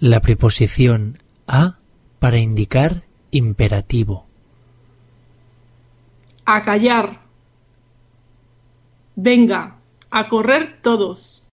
La preposición a para indicar imperativo. A callar. Venga, a correr todos.